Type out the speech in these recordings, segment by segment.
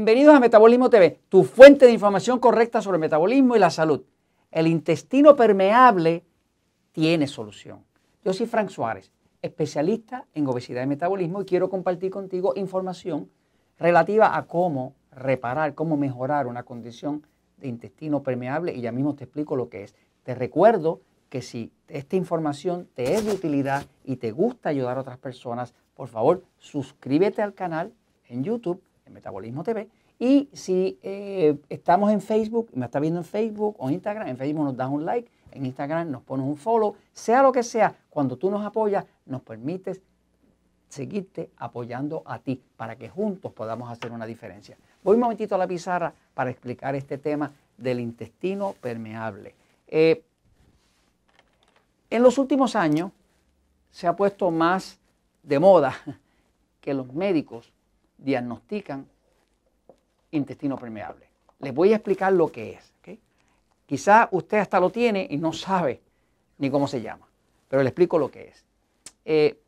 Bienvenidos a Metabolismo TV, tu fuente de información correcta sobre el metabolismo y la salud. El intestino permeable tiene solución. Yo soy Frank Suárez, especialista en obesidad y metabolismo y quiero compartir contigo información relativa a cómo reparar, cómo mejorar una condición de intestino permeable y ya mismo te explico lo que es. Te recuerdo que si esta información te es de utilidad y te gusta ayudar a otras personas, por favor suscríbete al canal en YouTube Metabolismo TV. Y si eh, estamos en Facebook, me está viendo en Facebook o Instagram, en Facebook nos das un like, en Instagram nos pones un follow, sea lo que sea, cuando tú nos apoyas, nos permites seguirte apoyando a ti para que juntos podamos hacer una diferencia. Voy un momentito a la pizarra para explicar este tema del intestino permeable. Eh, en los últimos años se ha puesto más de moda que los médicos diagnostican intestino permeable. Les voy a explicar lo que es. Quizá usted hasta lo tiene y no sabe ni cómo se llama, pero le explico lo que es. Eh,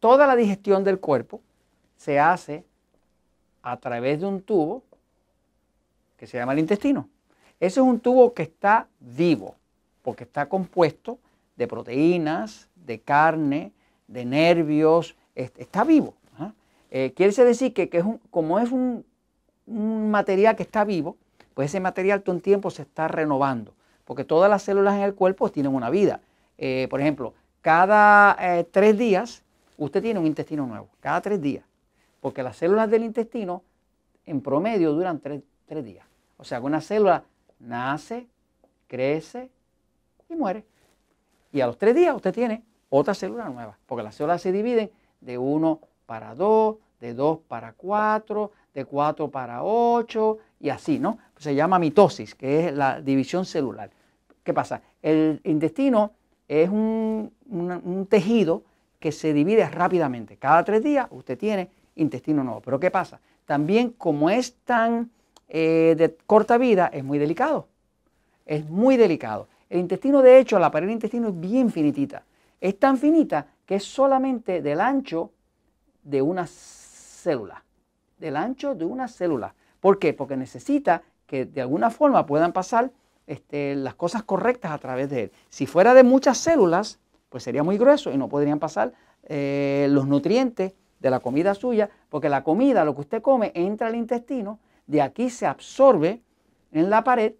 toda la digestión del cuerpo se hace a través de un tubo que se llama el intestino. Ese es un tubo que está vivo, porque está compuesto de proteínas, de carne, de nervios, está vivo. Eh, quiere decir que, es como es un, material que está vivo, pues ese material todo el tiempo se está renovando, porque todas las células en el cuerpo tienen una vida. Eh, por ejemplo, cada eh, tres días usted tiene un intestino nuevo, cada tres días, porque las células del intestino en promedio duran tres, tres días. O sea que una célula nace, crece y muere. Y a los tres días usted tiene otra célula nueva, porque las células se dividen de uno para 2, de 2 para 4, de 4 para 8 y así, ¿no? Se llama mitosis, que es la división celular. ¿Qué pasa? El intestino es un, tejido que se divide rápidamente. Cada tres días usted tiene intestino nuevo. Pero ¿qué pasa? También como es tan eh, de corta vida, es muy delicado. Es muy delicado. El intestino, de hecho, la pared del intestino es bien finitita. Es tan finita que es solamente del ancho de una célula, del ancho de una célula. ¿Por qué? Porque necesita que de alguna forma puedan pasar este, las cosas correctas a través de él. Si fuera de muchas células, pues sería muy grueso y no podrían pasar eh, los nutrientes de la comida suya, porque la comida, lo que usted come, entra al intestino, de aquí se absorbe en la pared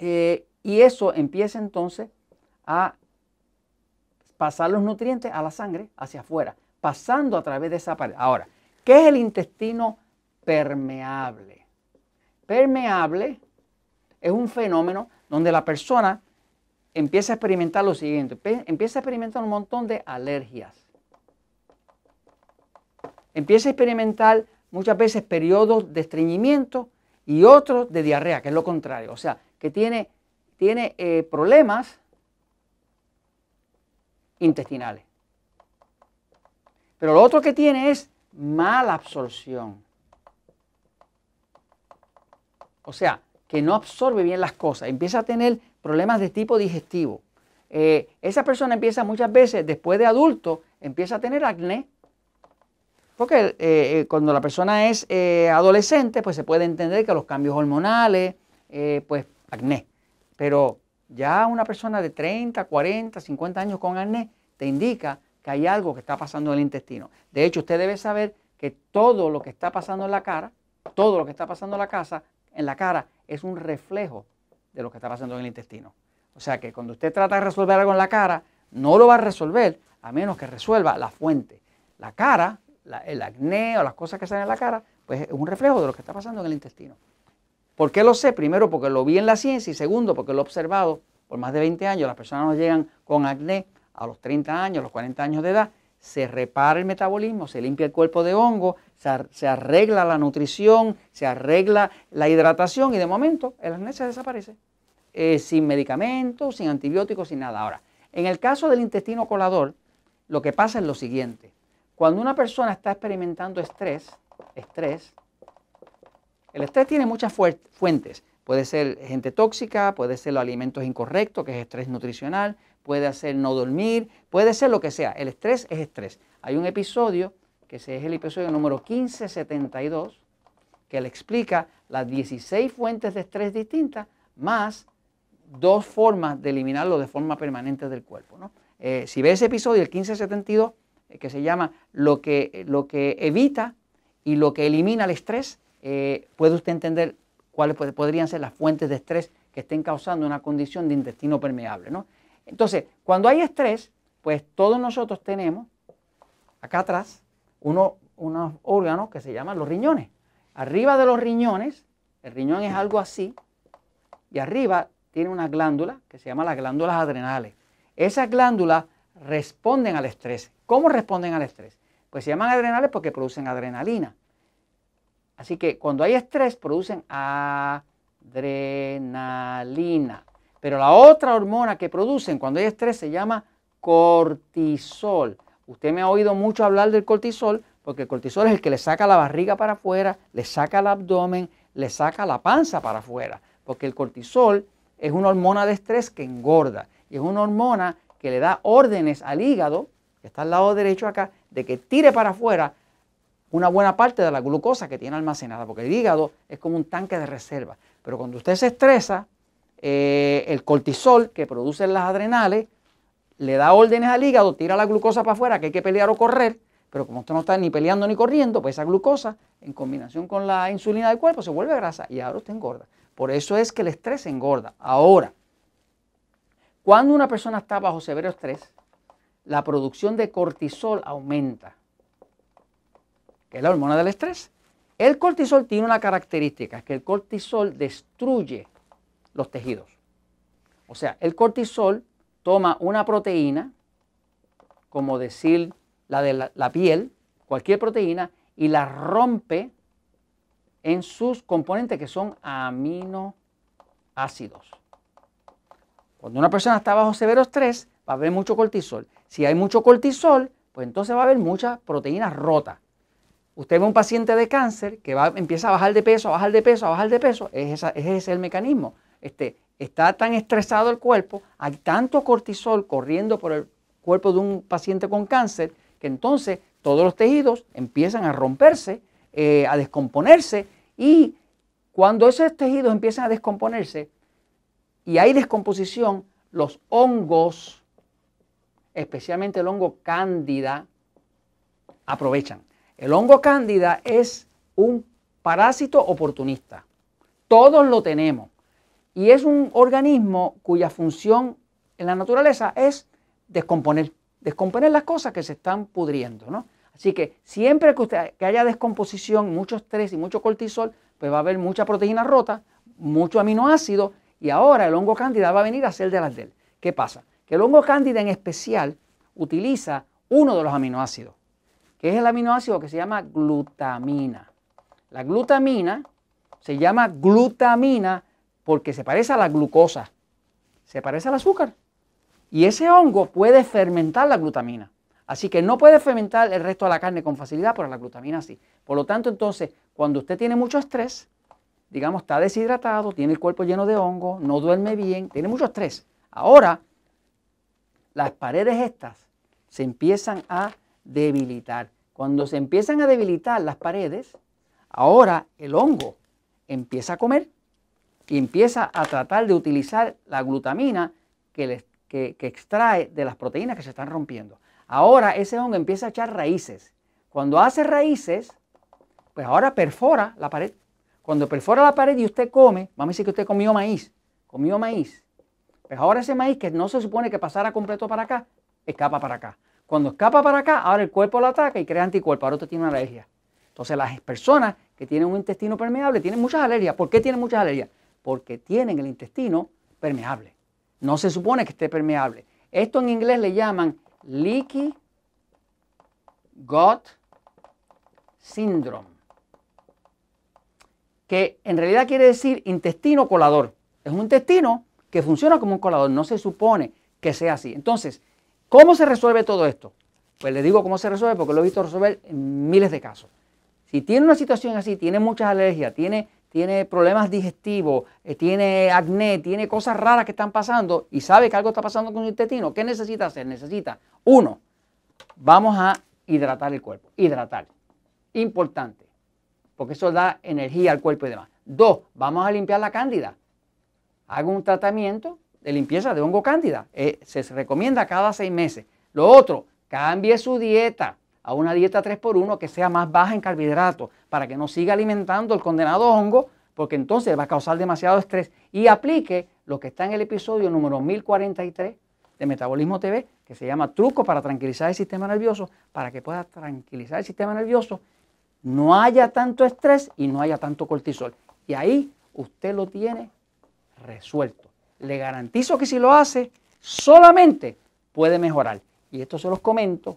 eh, y eso empieza entonces a pasar los nutrientes a la sangre hacia afuera pasando a través de esa pared. Ahora, ¿qué es el intestino permeable? Permeable es un fenómeno donde la persona empieza a experimentar lo siguiente, empieza a experimentar un montón de alergias. Empieza a experimentar muchas veces periodos de estreñimiento y otros de diarrea, que es lo contrario. O sea, que tiene, tiene eh, problemas intestinales. Pero lo otro que tiene es mala absorción. O sea, que no absorbe bien las cosas, empieza a tener problemas de tipo digestivo. Eh, esa persona empieza muchas veces, después de adulto, empieza a tener acné. Porque eh, eh, cuando la persona es adolescente, pues se puede entender que los cambios hormonales, pues acné. Pero ya una persona de 30, 40, 50 años con acné te indica que hay algo que está pasando en el intestino. De hecho, usted debe saber que todo lo que está pasando en la cara, todo lo que está pasando en la casa, en la cara, es un reflejo de lo que está pasando en el intestino. O sea que cuando usted trata de resolver algo en la cara, no lo va a resolver a menos que resuelva la fuente. La cara, el acné o las cosas que salen en la cara, pues es un reflejo de lo que está pasando en el intestino. ¿Por qué lo sé? Primero porque lo vi en la ciencia y segundo porque lo he observado por más de 20 años. Las personas nos llegan con acné a los 30 años, a los 40 años de edad, se repara el metabolismo, se limpia el cuerpo de hongo, se, arregla la nutrición, se arregla la hidratación y de momento el se desaparece. Eh, sin medicamentos, sin antibióticos, sin nada. Ahora, en el caso del intestino colador, lo que pasa es lo siguiente. Cuando una persona está experimentando estrés, estrés, el estrés tiene muchas fuentes. Puede ser gente tóxica, puede ser los alimentos incorrectos, que es estrés nutricional, puede ser no dormir, puede ser lo que sea. El estrés es estrés. Hay un episodio, que es el episodio número 1572, que le explica las 16 fuentes de estrés distintas más dos formas de eliminarlo de forma permanente del cuerpo. Eh, si ve ese episodio, el 1572, eh, que se llama lo que, lo que evita y lo que elimina el estrés, eh, puede usted entender cuáles podrían ser las fuentes de estrés que estén causando una condición de intestino permeable. ¿no? Entonces, cuando hay estrés, pues todos nosotros tenemos acá atrás uno, unos órganos que se llaman los riñones. Arriba de los riñones, el riñón es algo así, y arriba tiene una glándula que se llama las glándulas adrenales. Esas glándulas responden al estrés. ¿Cómo responden al estrés? Pues se llaman adrenales porque producen adrenalina. Así que cuando hay estrés producen adrenalina. Pero la otra hormona que producen cuando hay estrés se llama cortisol. Usted me ha oído mucho hablar del cortisol porque el cortisol es el que le saca la barriga para afuera, le saca el abdomen, le saca la panza para afuera. Porque el cortisol es una hormona de estrés que engorda y es una hormona que le da órdenes al hígado, que está al lado derecho acá, de que tire para afuera una buena parte de la glucosa que tiene almacenada, porque el hígado es como un tanque de reserva. Pero cuando usted se estresa, eh, el cortisol que producen las adrenales le da órdenes al hígado, tira la glucosa para afuera, que hay que pelear o correr, pero como usted no está ni peleando ni corriendo, pues esa glucosa, en combinación con la insulina del cuerpo, se vuelve grasa y ahora usted engorda. Por eso es que el estrés engorda. Ahora, cuando una persona está bajo severo estrés, la producción de cortisol aumenta, que es la hormona del estrés. El cortisol tiene una característica, es que el cortisol destruye los tejidos. O sea, el cortisol toma una proteína, como decir la de la, piel, cualquier proteína, y la rompe en sus componentes que son aminoácidos. Cuando una persona está bajo severo estrés, va a haber mucho cortisol. Si hay mucho cortisol, pues entonces va a haber muchas proteínas rotas. Usted ve un paciente de cáncer que va, empieza a bajar de peso, a bajar de peso, a bajar de peso, es, ese es el mecanismo. Este, está tan estresado el cuerpo, hay tanto cortisol corriendo por el cuerpo de un paciente con cáncer, que entonces todos los tejidos empiezan a romperse eh, a descomponerse y cuando esos tejidos empiezan a descomponerse y hay descomposición, los hongos, especialmente el hongo cándida, aprovechan. El hongo cándida es un parásito oportunista. Todos lo tenemos. Y es un organismo cuya función en la naturaleza es descomponer, descomponer las cosas que se están pudriendo. ¿no? Así que siempre que, usted, que haya descomposición, mucho estrés y mucho cortisol, pues va a haber mucha proteína rota, mucho aminoácido y ahora el hongo cándida va a venir a ser de las de él. ¿Qué pasa? Que el hongo cándida en especial utiliza uno de los aminoácidos, que es el aminoácido que se llama glutamina. La glutamina se llama glutamina porque se parece a la glucosa, se parece al azúcar. Y ese hongo puede fermentar la glutamina. Así que no puede fermentar el resto de la carne con facilidad, pero la glutamina sí. Por lo tanto, entonces, cuando usted tiene mucho estrés, digamos, está deshidratado, tiene el cuerpo lleno de hongo, no duerme bien, tiene mucho estrés. Ahora, las paredes estas se empiezan a debilitar. Cuando se empiezan a debilitar las paredes, ahora el hongo empieza a comer y empieza a tratar de utilizar la glutamina que, que extrae de las proteínas que se están rompiendo. Ahora ese hongo empieza a echar raíces. Cuando hace raíces, pues ahora perfora la pared. Cuando perfora la pared y usted come, vamos a decir que usted comió maíz, comió maíz. Pues ahora ese maíz que no se supone que pasara completo para acá, escapa para acá. Cuando escapa para acá, ahora el cuerpo lo ataca y crea anticuerpos. Ahora usted tiene una alergia. Entonces las personas que tienen un intestino permeable tienen muchas alergias. ¿Por qué tienen muchas alergias? Porque tienen el intestino permeable. No se supone que esté permeable. Esto en inglés le llaman Leaky Gut Syndrome, que en realidad quiere decir intestino colador. Es un intestino que funciona como un colador, no se supone que sea así. Entonces, ¿cómo se resuelve todo esto? Pues le digo cómo se resuelve porque lo he visto resolver en miles de casos. Si tiene una situación así, tiene muchas alergias, tiene, tiene problemas digestivos, eh, tiene acné, tiene cosas raras que están pasando y sabe que algo está pasando con su intestino, ¿qué necesita hacer? Necesita, uno, vamos a hidratar el cuerpo. Hidratar. Importante. porque eso da energía al cuerpo y demás. Dos, vamos a limpiar la cándida. Hago un tratamiento de limpieza de hongo cándida. Eh, se recomienda cada seis meses. Lo otro, cambie su dieta a una dieta 3x1 que sea más baja en carbohidratos para que no siga alimentando el condenado hongo, porque entonces va a causar demasiado estrés. Y aplique lo que está en el episodio número 1043 de Metabolismo TV, que se llama Truco para tranquilizar el sistema nervioso, para que pueda tranquilizar el sistema nervioso, no haya tanto estrés y no haya tanto cortisol. Y ahí usted lo tiene resuelto. Le garantizo que si lo hace, solamente puede mejorar. Y esto se los comento